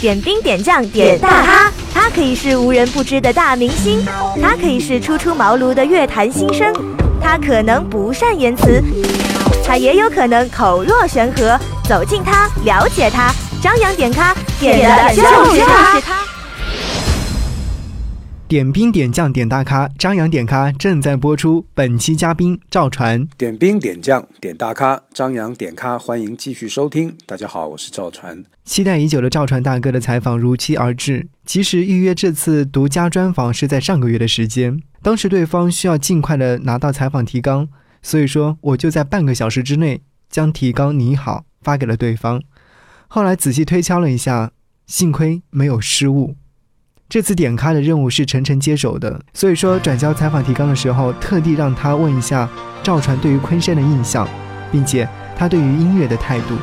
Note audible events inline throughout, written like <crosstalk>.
点兵点将点大咖，他可以是无人不知的大明星，他可以是初出茅庐的乐坛新生，他可能不善言辞，他也有可能口若悬河。走近他，了解他，张扬点咖，点的就是他。点兵点将点大咖，张扬点咖正在播出。本期嘉宾赵传。点兵点将点大咖，张扬点咖，欢迎继续收听。大家好，我是赵传。期待已久的赵传大哥的采访如期而至。其实预约这次独家专访是在上个月的时间，当时对方需要尽快的拿到采访提纲，所以说我就在半个小时之内将提纲拟好发给了对方。后来仔细推敲了一下，幸亏没有失误。这次点咖的任务是晨晨接手的，所以说转交采访提纲的时候，特地让他问一下赵传对于昆山的印象，并且他对于音乐的态度。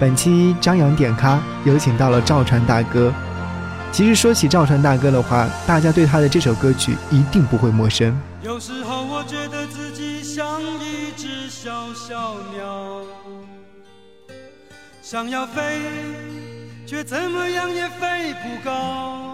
本期张扬点咖有请到了赵传大哥。其实说起赵传大哥的话，大家对他的这首歌曲一定不会陌生。有时候我觉得自己像一只小小鸟，想要飞，却怎么样也飞不高。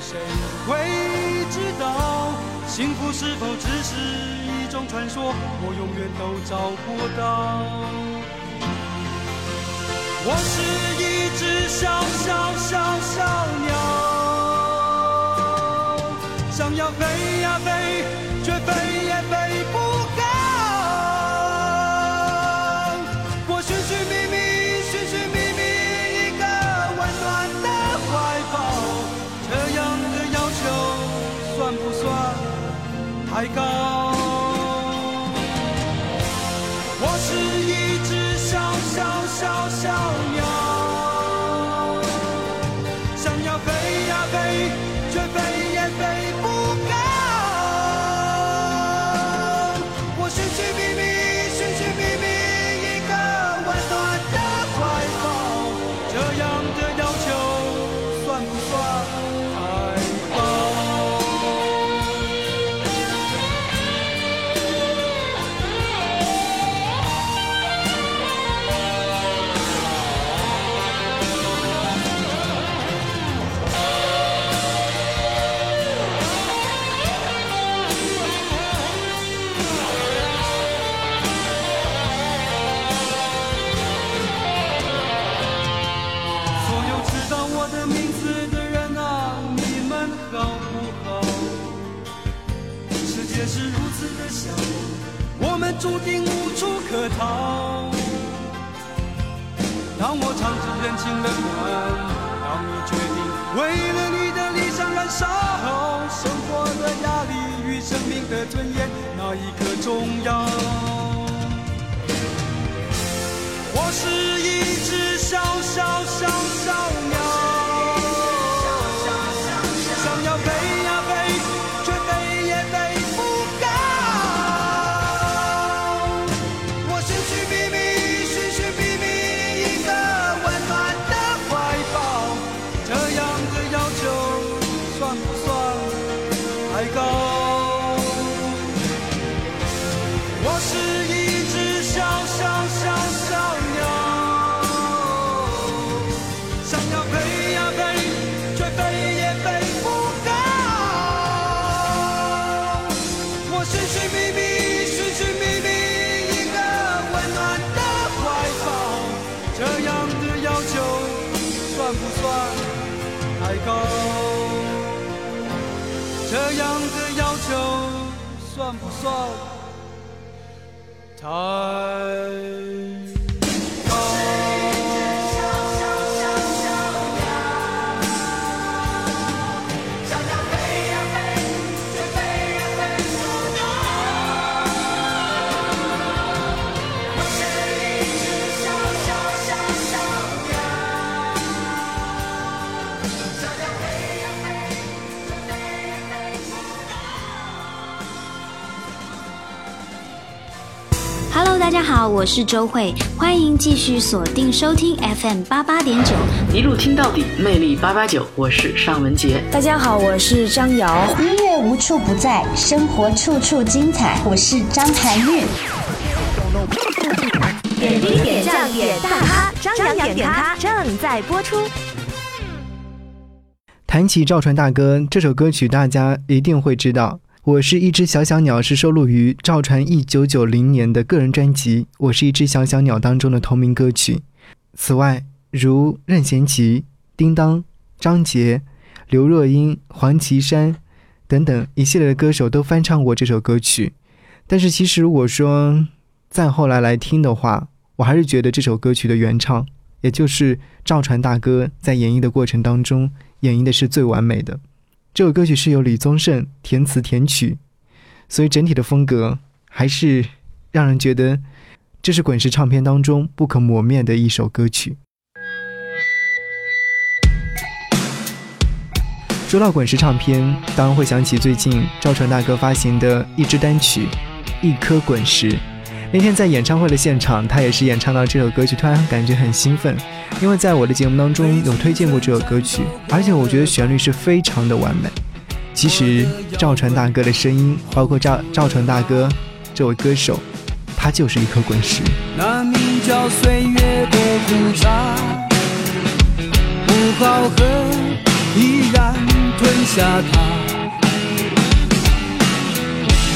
谁会知道，幸福是否只是一种传说？我永远都找不到。我是一只小小小小鸟，想要飞呀飞，却飞也飞不算不好，我是周慧，欢迎继续锁定收听 FM 八八点九，一路听到底，魅力八八九，我是尚文杰。大家好，我是张瑶。音乐无处不在，生活处处精彩，我是张含韵。点滴点将点大咖，张扬点咖正在播出。谈起赵传大哥这首歌曲，大家一定会知道。我是一只小小鸟是收录于赵传一九九零年的个人专辑《我是一只小小鸟》当中的同名歌曲。此外，如任贤齐、叮当、张杰、刘若英、黄绮珊等等一系列的歌手都翻唱过这首歌曲。但是，其实如果说再后来来听的话，我还是觉得这首歌曲的原唱，也就是赵传大哥在演绎的过程当中演绎的是最完美的。这首歌曲是由李宗盛填词填曲，所以整体的风格还是让人觉得这是滚石唱片当中不可磨灭的一首歌曲。说到滚石唱片，当然会想起最近赵传大哥发行的一支单曲《一颗滚石》。那天在演唱会的现场，他也是演唱到这首歌曲，突然感觉很兴奋，因为在我的节目当中有推荐过这首歌曲，而且我觉得旋律是非常的完美。其实赵传大哥的声音，包括赵赵传大哥这位歌手，他就是一颗滚石。那名叫岁月的苦茶，不好喝，依然吞下它。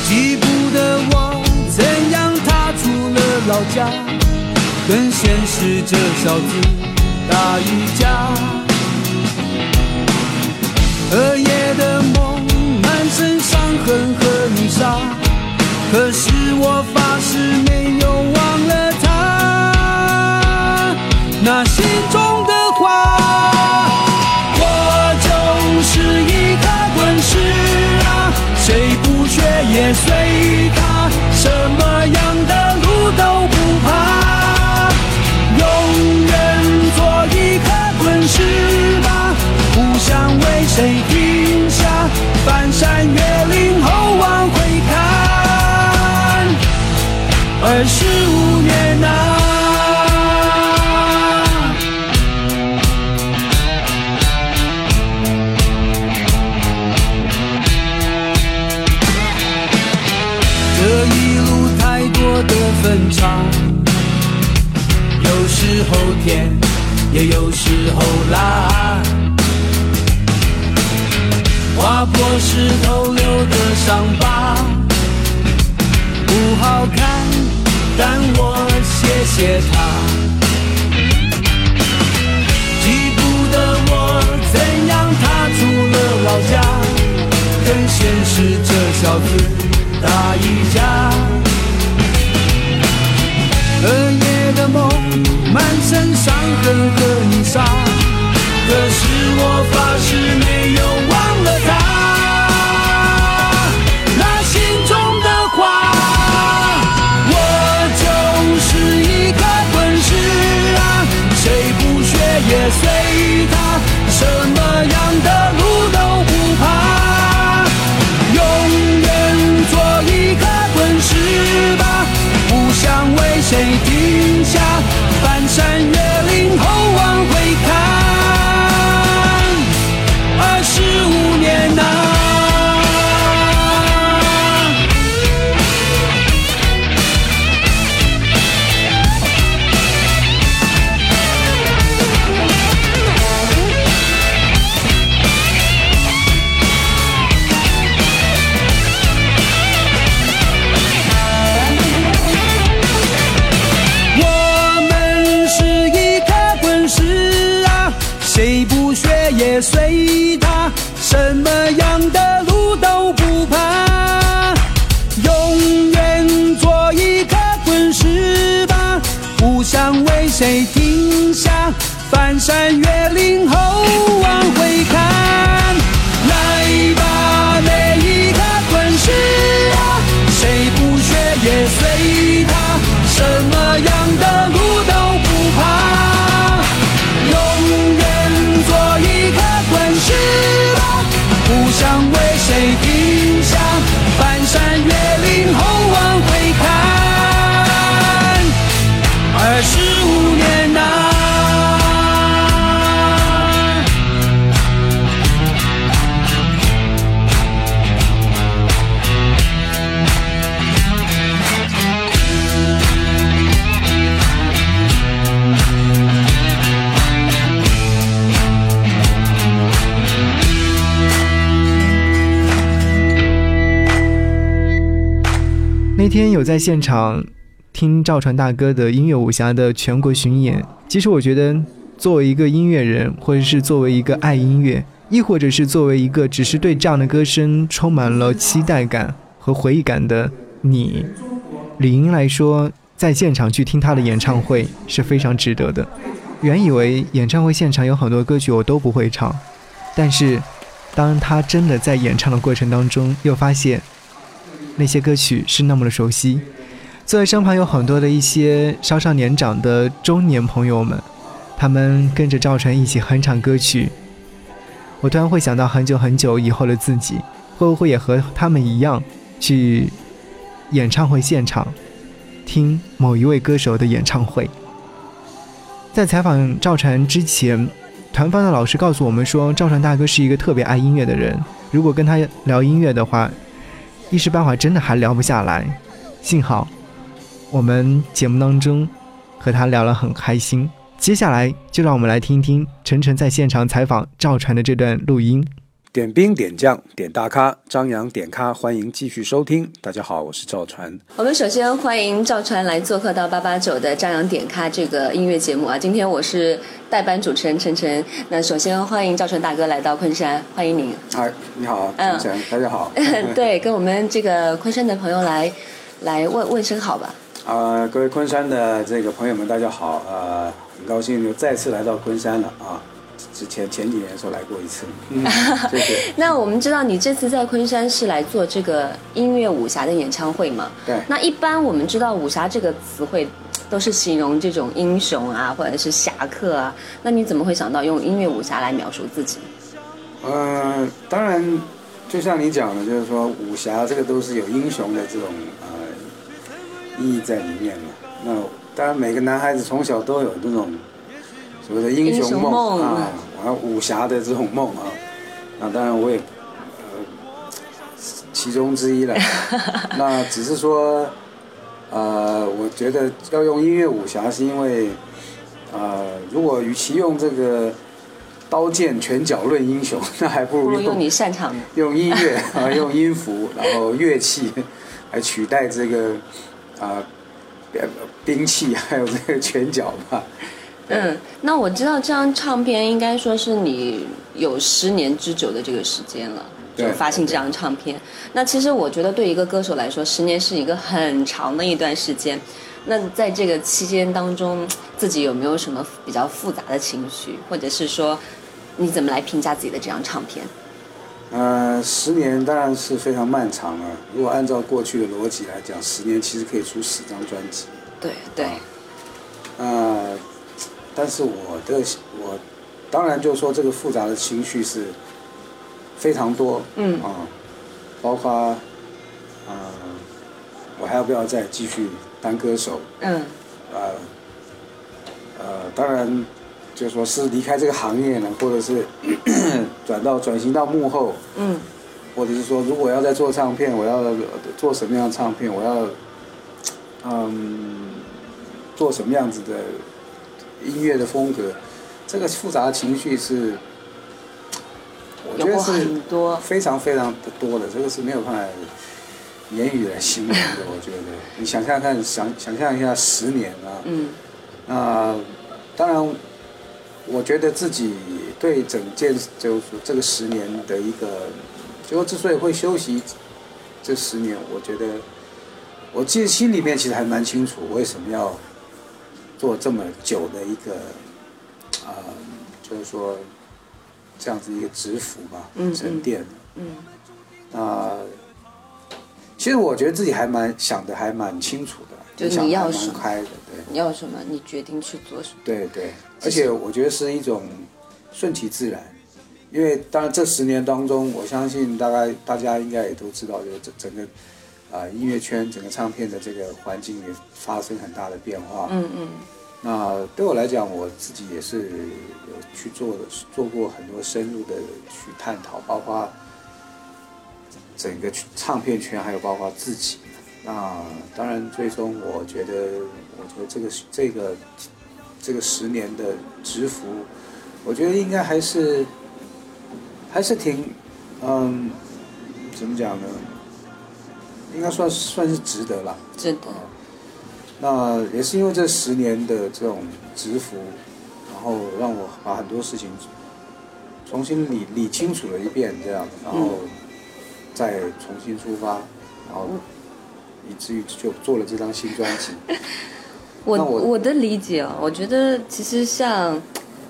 记不得我。老家，跟现实这小子打一架。彻夜的梦，满身伤痕和泥沙，可是我发誓没有忘了他那心中的话。我就是一个滚石啊，谁不学也随二十五年啊。这一路太多的分岔，有时候甜，也有时候辣。划破石头留的伤疤，不好看，谢谢他。记不得我怎样踏出了老家，跟现实这小子打一架。彻夜的梦，满身伤痕和泥沙，可是我发誓没有忘了他谁停下，翻山越岭后那天有在现场听赵传大哥的音乐武侠的全国巡演。其实我觉得，作为一个音乐人，或者是作为一个爱音乐，亦或者是作为一个只是对这样的歌声充满了期待感和回忆感的你，李英来说，在现场去听他的演唱会是非常值得的。原以为演唱会现场有很多歌曲我都不会唱，但是当他真的在演唱的过程当中，又发现。那些歌曲是那么的熟悉，坐在身旁有很多的一些稍稍年长的中年朋友们，他们跟着赵传一起哼唱歌曲。我突然会想到很久很久以后的自己，会不会也和他们一样，去演唱会现场听某一位歌手的演唱会？在采访赵传之前，团方的老师告诉我们说，赵传大哥是一个特别爱音乐的人，如果跟他聊音乐的话。一时半会真的还聊不下来，幸好我们节目当中和他聊了很开心。接下来就让我们来听听晨晨在现场采访赵传的这段录音。点兵点将点大咖，张扬点咖，欢迎继续收听。大家好，我是赵传。我们首先欢迎赵传来做客到八八九的张扬点咖这个音乐节目啊。今天我是代班主持人晨晨。那首先欢迎赵传大哥来到昆山，欢迎您。嗨，你好，晨晨，大家好。<laughs> <laughs> 对，跟我们这个昆山的朋友来来问问声好吧。啊，各位昆山的这个朋友们，大家好。呃，很高兴又再次来到昆山了啊。之前前几年的时候来过一次，<laughs> 嗯，对对。<laughs> 那我们知道你这次在昆山是来做这个音乐武侠的演唱会嘛？对。那一般我们知道武侠这个词汇，都是形容这种英雄啊，或者是侠客啊。那你怎么会想到用音乐武侠来描述自己？呃，当然，就像你讲的，就是说武侠这个都是有英雄的这种呃意义在里面嘛。那当然，每个男孩子从小都有这种。所谓的英雄梦啊，玩武侠的这种梦啊，那当然我也呃其中之一了。<laughs> 那只是说，呃，我觉得要用音乐武侠，是因为，呃，如果与其用这个刀剑拳脚论英雄，那还不如用你擅长的，<laughs> 用音乐啊，用音符，然后乐器来取代这个啊兵器，还有这个拳脚吧。嗯，那我知道这张唱片应该说是你有十年之久的这个时间了，就发行这张唱片。那其实我觉得对一个歌手来说，十年是一个很长的一段时间。那在这个期间当中，自己有没有什么比较复杂的情绪，或者是说你怎么来评价自己的这张唱片？呃，十年当然是非常漫长了。如果按照过去的逻辑来讲，十年其实可以出十张专辑。对对。呃。但是我的我，当然就说这个复杂的情绪是非常多，嗯啊，包括啊，我还要不要再继续当歌手？嗯，呃，呃，当然就说是离开这个行业呢，或者是 <clears throat> 转到转型到幕后，嗯，或者是说如果要再做唱片，我要做什么样的唱片？我要嗯，做什么样子的？音乐的风格，这个复杂的情绪是，我觉得是很多非常非常的多的，这个是没有办法言语来形容的。<laughs> 我觉得，你想象看，想想象一下十年啊，嗯，那当然，我觉得自己对整件就是这个十年的一个，就之所以会休息这十年，我觉得我其实心里面其实还蛮清楚为什么要。做这么久的一个，啊，就是说这样子一个执服吧，沉淀。嗯，啊，其实我觉得自己还蛮想的，还蛮清楚的，就你要什么，开的，对，你要什么，你决定去做什么。对对，而且我觉得是一种顺其自然，因为当然这十年当中，我相信大概大家应该也都知道，就整整个。啊，音乐圈整个唱片的这个环境也发生很大的变化。嗯嗯。那对我来讲，我自己也是有去做的，做过很多深入的去探讨，包括整个唱片圈，还有包括自己。那当然，最终我觉得，我觉得这个这个这个十年的蛰伏，我觉得应该还是还是挺，嗯，怎么讲呢？应该算算是值得了。值得。那也是因为这十年的这种蛰伏，然后让我把很多事情重新理理清楚了一遍，这样，然后再重新出发，然后以至于就做了这张新专辑。<laughs> 我我的理解哦，我觉得其实像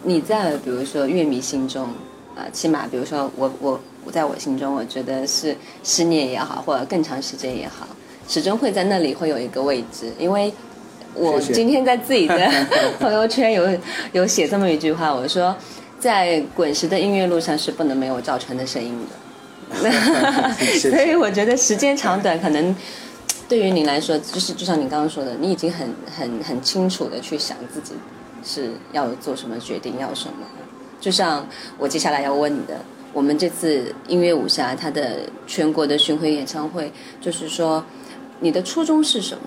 你在比如说乐迷心中啊，起码比如说我我我在我心中，我觉得是十年也好，或者更长时间也好，始终会在那里会有一个位置。因为我今天在自己的 <laughs> 朋友圈有有写这么一句话，我说在滚石的音乐路上是不能没有赵传的声音的。<laughs> 所以我觉得时间长短可能。对于你来说，就是就像你刚刚说的，你已经很很很清楚的去想自己是要做什么决定，要什么。就像我接下来要问你的，我们这次音乐武侠它的全国的巡回演唱会，就是说你的初衷是什么？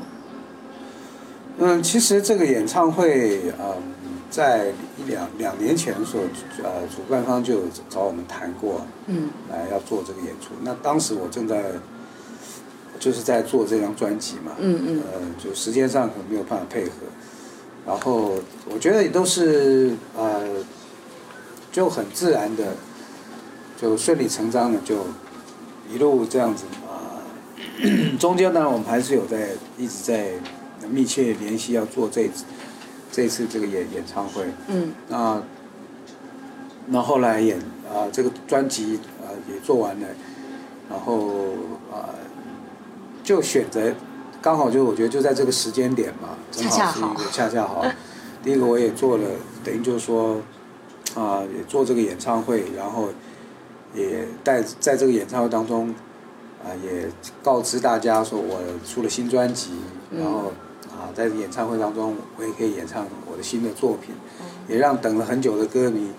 嗯，其实这个演唱会，嗯，在一两两年前所呃主办方就找我们谈过，嗯，来要做这个演出。那当时我正在。就是在做这张专辑嘛，嗯嗯，呃，就时间上可能没有办法配合，然后我觉得也都是呃，就很自然的，就顺理成章的就一路这样子啊。<clears throat> 中间呢，我们还是有在一直在密切联系，要做这这次这个演演唱会。嗯。那那后来演啊，这个专辑啊也做完了，然后啊。就选择，刚好就我觉得就在这个时间点嘛，正好是一个恰恰好。第一个我也做了，等于就是说，啊，也做这个演唱会，然后也在在这个演唱会当中，啊，也告知大家说我出了新专辑，然后啊，在演唱会当中我也可以演唱我的新的作品，也让等了很久的歌迷，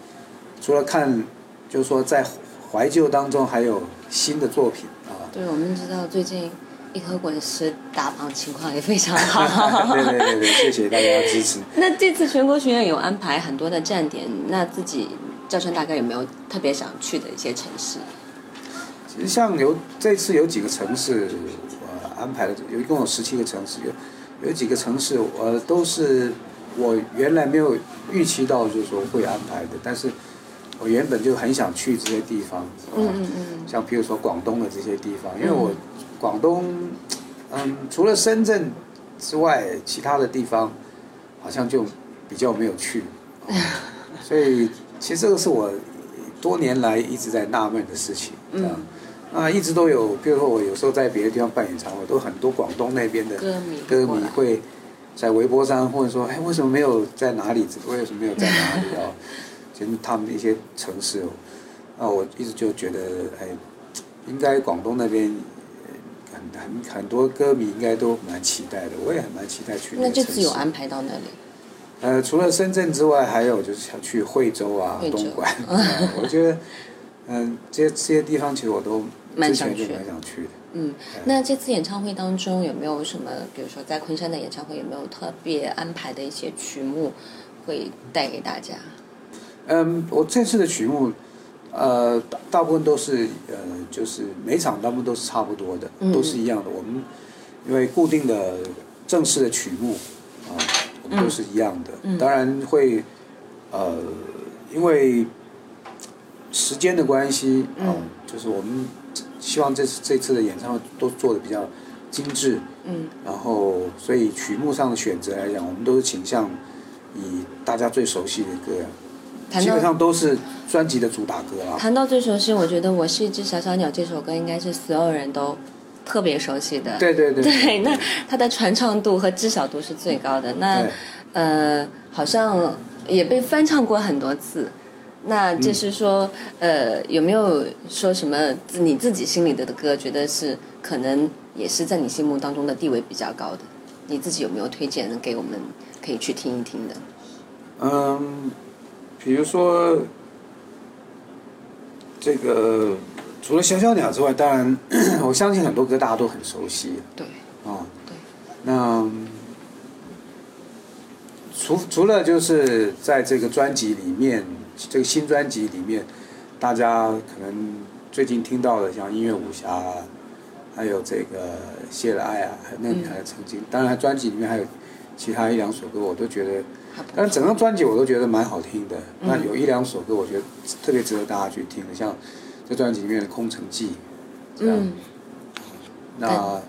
除了看，就是说在怀旧当中还有新的作品啊。对，我们知道最近。一颗滚石打榜情况也非常好，<laughs> 对对对对，谢谢大家支持。那这次全国巡演有安排很多的站点，那自己赵川大概有没有特别想去的一些城市？其实像有这次有几个城市，我安排了，有一共有十七个城市，有有几个城市我都是我原来没有预期到，就是说会安排的，但是我原本就很想去这些地方，嗯嗯嗯，像比如说广东的这些地方，因为我。广东，嗯，除了深圳之外，其他的地方好像就比较没有去，<laughs> 所以其实这个是我多年来一直在纳闷的事情，这样啊，一直都有，比如说我有时候在别的地方办演唱会，都很多广东那边的歌迷歌迷会在微博上或者说，哎，为什么没有在哪里？为什么没有在哪里啊？<laughs> 就是他们的一些城市，啊，我一直就觉得，哎，应该广东那边。很很很多歌迷应该都蛮期待的，我也很蛮期待去。那这次有安排到那里？呃，除了深圳之外，还有就是想去惠州啊、东莞。<laughs> 我觉得，嗯，这些这些地方其实我都蛮想去，蛮想去的。嗯，那这次演唱会当中有没有什么，比如说在昆山的演唱会有没有特别安排的一些曲目会带给大家？嗯，我这次的曲目。呃，大大部分都是呃，就是每场大部分都是差不多的，都是一样的。我们因为固定的正式的曲目都是一样的。当然会呃，因为时间的关系啊，就是我们希望这次这次的演唱会都做的比较精致。嗯。然后，所以曲目上的选择来讲，我们都是倾向以大家最熟悉的歌。基本上都是专辑的主打歌啊。谈到最熟悉，我觉得《我是一只小小鸟》这首歌应该是所有人都特别熟悉的。对对对。对，那它的传唱度和知晓度是最高的。那呃，好像也被翻唱过很多次。那就是说，呃，有没有说什么你自己心里的的歌，觉得是可能也是在你心目当中的地位比较高的？你自己有没有推荐给我们可以去听一听的？嗯。比如说，这个除了小小鸟之外，当然 <clears throat> 我相信很多歌大家都很熟悉。对。啊。对。那除除了就是在这个专辑里面，这个新专辑里面，大家可能最近听到的像音乐武侠，还有这个谢了爱啊，还那女孩的曾经。当然，专辑里面还有其他一两首歌，我都觉得，但整张专辑我都觉得蛮好听的。那有一两首歌，我觉得特别值得大家去听的，像这专辑里面的《空城计》这样。那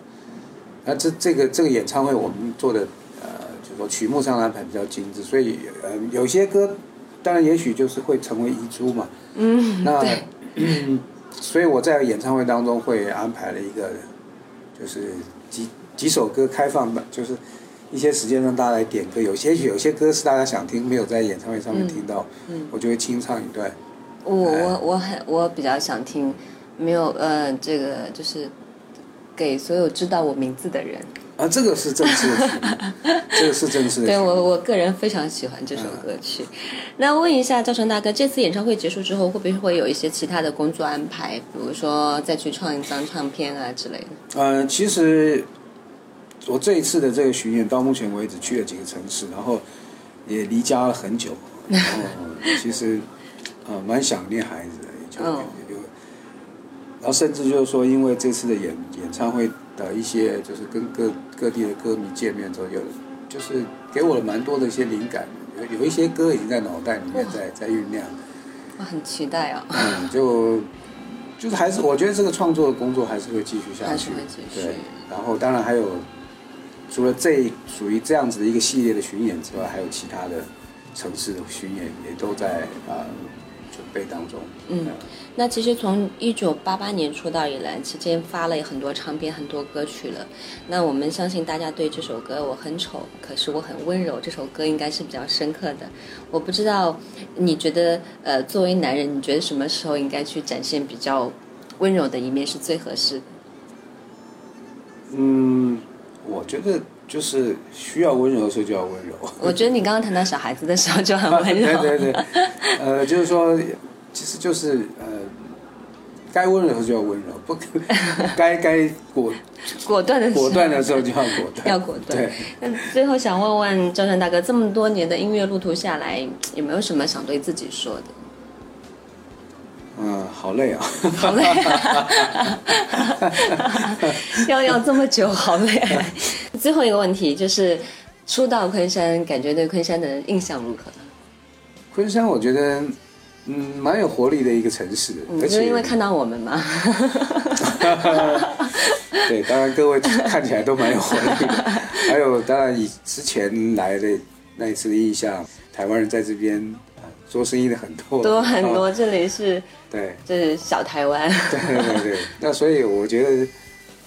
那这这个这个演唱会我们做的呃，就说曲目上安排比较精致，所以呃有些歌当然也许就是会成为遗珠嘛。嗯，那 <clears throat> 所以我在演唱会当中会安排了一个，就是几几首歌开放的，就是一些时间让大家来点歌。有些有些歌是大家想听，没有在演唱会上面听到，嗯，我就会清唱一段。我我我很我比较想听，没有呃这个就是给所有知道我名字的人。啊，这个是正式的，这个是正式的。对我，我个人非常喜欢这首歌曲。那问一下赵成大哥，这次演唱会结束之后，会不会有一些其他的工作安排？比如说再去创一张唱片啊之类的？嗯，其实我这一次的这个巡演到目前为止去了几个城市，然后也离家了很久，然后其实呃蛮想念孩子的，就有，然后甚至就是说，因为这次的演演唱会。的一些就是跟各各地的歌迷见面之后，有就是给我了蛮多的一些灵感，有有一些歌已经在脑袋里面在在酝酿。我很期待啊！嗯，就就是还是我觉得这个创作的工作还是会继续下去，还是会继续。对，然后当然还有除了这属于这样子的一个系列的巡演之外，还有其他的城市的巡演也都在啊。准备当中。嗯，那其实从一九八八年出道以来，期间发了很多唱片、很多歌曲了。那我们相信大家对这首歌《我很丑，可是我很温柔》这首歌应该是比较深刻的。我不知道你觉得，呃，作为男人，你觉得什么时候应该去展现比较温柔的一面是最合适的？嗯，我觉得。就是需要温柔的时候就要温柔。<laughs> 我觉得你刚刚谈到小孩子的时候就很温柔。<laughs> 对对对，呃，就是说，其实就是呃，该温柔的时候就要温柔，不该该果 <laughs> 果断的果断的时候就要果断。要果断。对。那最后想问问赵山大哥，这么多年的音乐路途下来，有没有什么想对自己说的？嗯，好累啊！好累，要要这么久，好累。最后一个问题就是，初到昆山，感觉对昆山的印象如何？昆山，我觉得嗯，蛮有活力的一个城市，而且因为看到我们嘛。<laughs> 对，当然各位看起来都蛮有活力的。<laughs> 还有，当然以之前来的那一次的印象，台湾人在这边。做生意的很多，多很多，这里是，<laughs> 对，这是小台湾。对对对，那所以我觉得，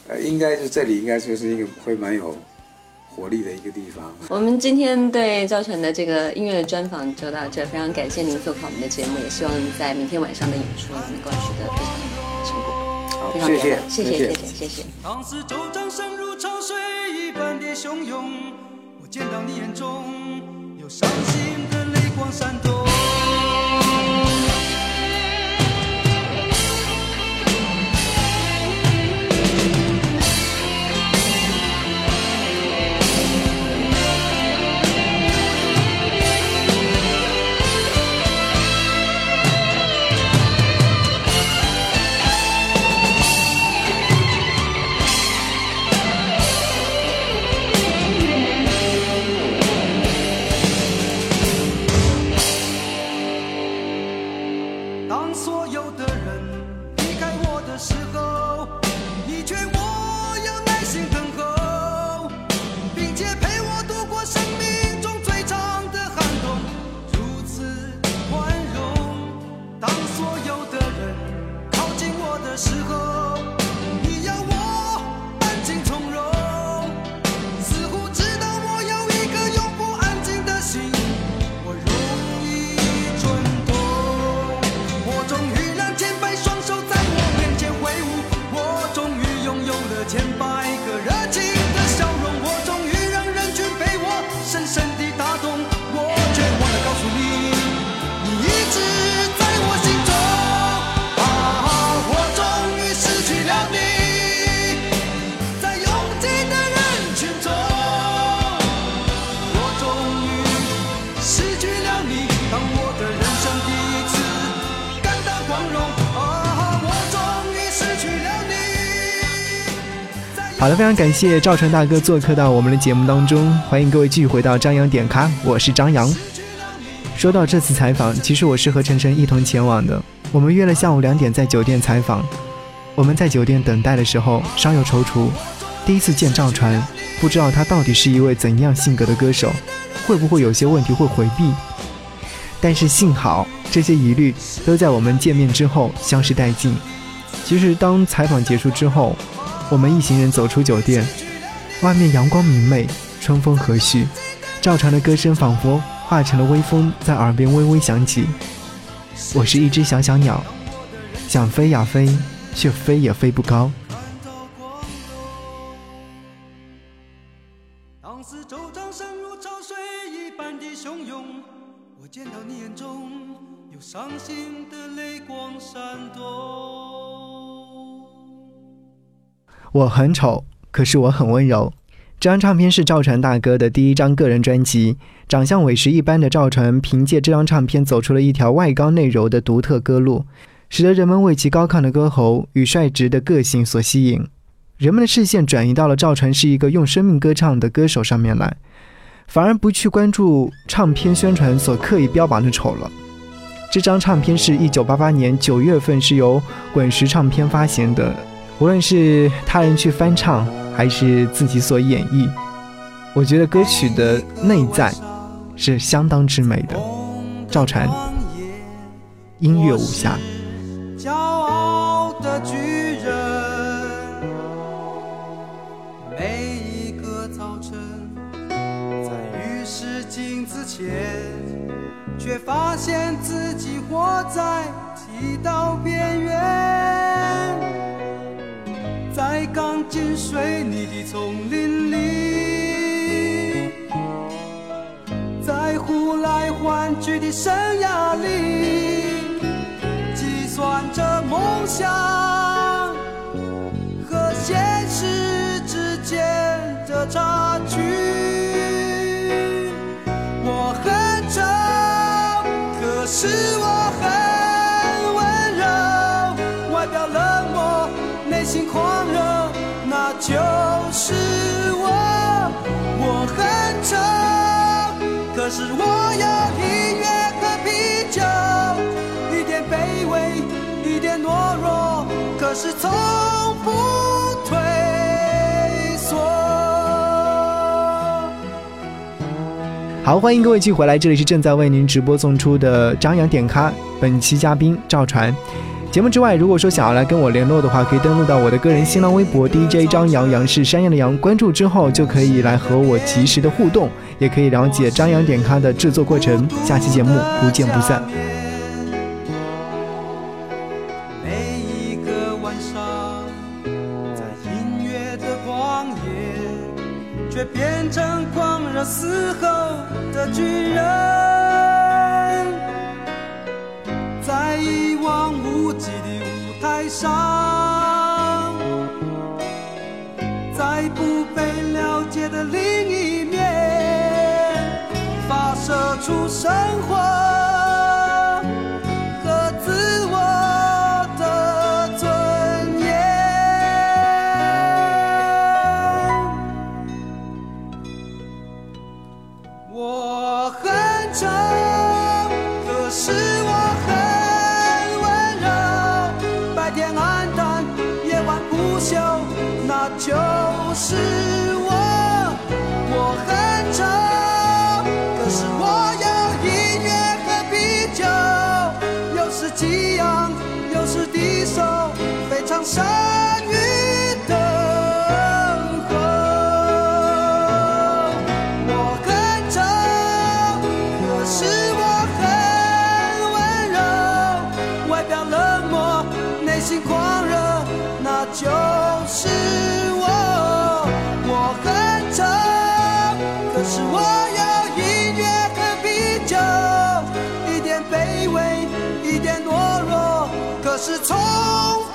呃，应该是这里应该就是一个会蛮有活力的一个地方。我们今天对赵晨的这个音乐专访就到这，非常感谢您做客我们的节目，也希望在明天晚上的演出能够取得非常成功。好，谢谢，谢谢，谢谢，谢谢。我见到你眼中有伤心的泪光闪动。好了，非常感谢赵传大哥做客到我们的节目当中，欢迎各位继续回到张扬点咖，我是张扬。说到这次采访，其实我是和晨晨一同前往的，我们约了下午两点在酒店采访。我们在酒店等待的时候稍有踌躇，第一次见赵传，不知道他到底是一位怎样性格的歌手，会不会有些问题会回避？但是幸好这些疑虑都在我们见面之后消失殆尽。其实当采访结束之后。我们一行人走出酒店，外面阳光明媚，春风和煦，赵传的歌声仿佛化成了微风，在耳边微微响起。我是一只小小鸟，想飞呀飞，却飞也飞不高。我很丑，可是我很温柔。这张唱片是赵传大哥的第一张个人专辑。长相委实一般的赵传，凭借这张唱片走出了一条外高内柔的独特歌路，使得人们为其高亢的歌喉与率直的个性所吸引。人们的视线转移到了赵传是一个用生命歌唱的歌手上面来，反而不去关注唱片宣传所刻意标榜的丑了。这张唱片是一九八八年九月份是由滚石唱片发行的。无论是他人去翻唱，还是自己所演绎，我觉得歌曲的内在是相当之美的。赵传，音乐无瑕。骄傲的巨人，每一个早晨，在浴室镜子前，却发现自己活在剃刀边缘。在钢筋水泥的丛林里，在呼来唤去的生涯里，计算着梦想和现实之间的差距。我很丑，可是就是我，我很丑，可是我有音乐和啤酒，一点卑微，一点懦弱，可是从不退缩。好，欢迎各位继续回来，这里是正在为您直播送出的张扬点咖，本期嘉宾赵传。节目之外，如果说想要来跟我联络的话，可以登录到我的个人新浪微博 DJ 张扬，杨是山羊的羊，关注之后就可以来和我及时的互动，也可以了解张扬点咖的制作过程。下期节目不见不散。每一个晚上，在音乐的旷野，却变成狂热嘶吼的巨人。上，在不被了解的另一面，发射出生活。是从是从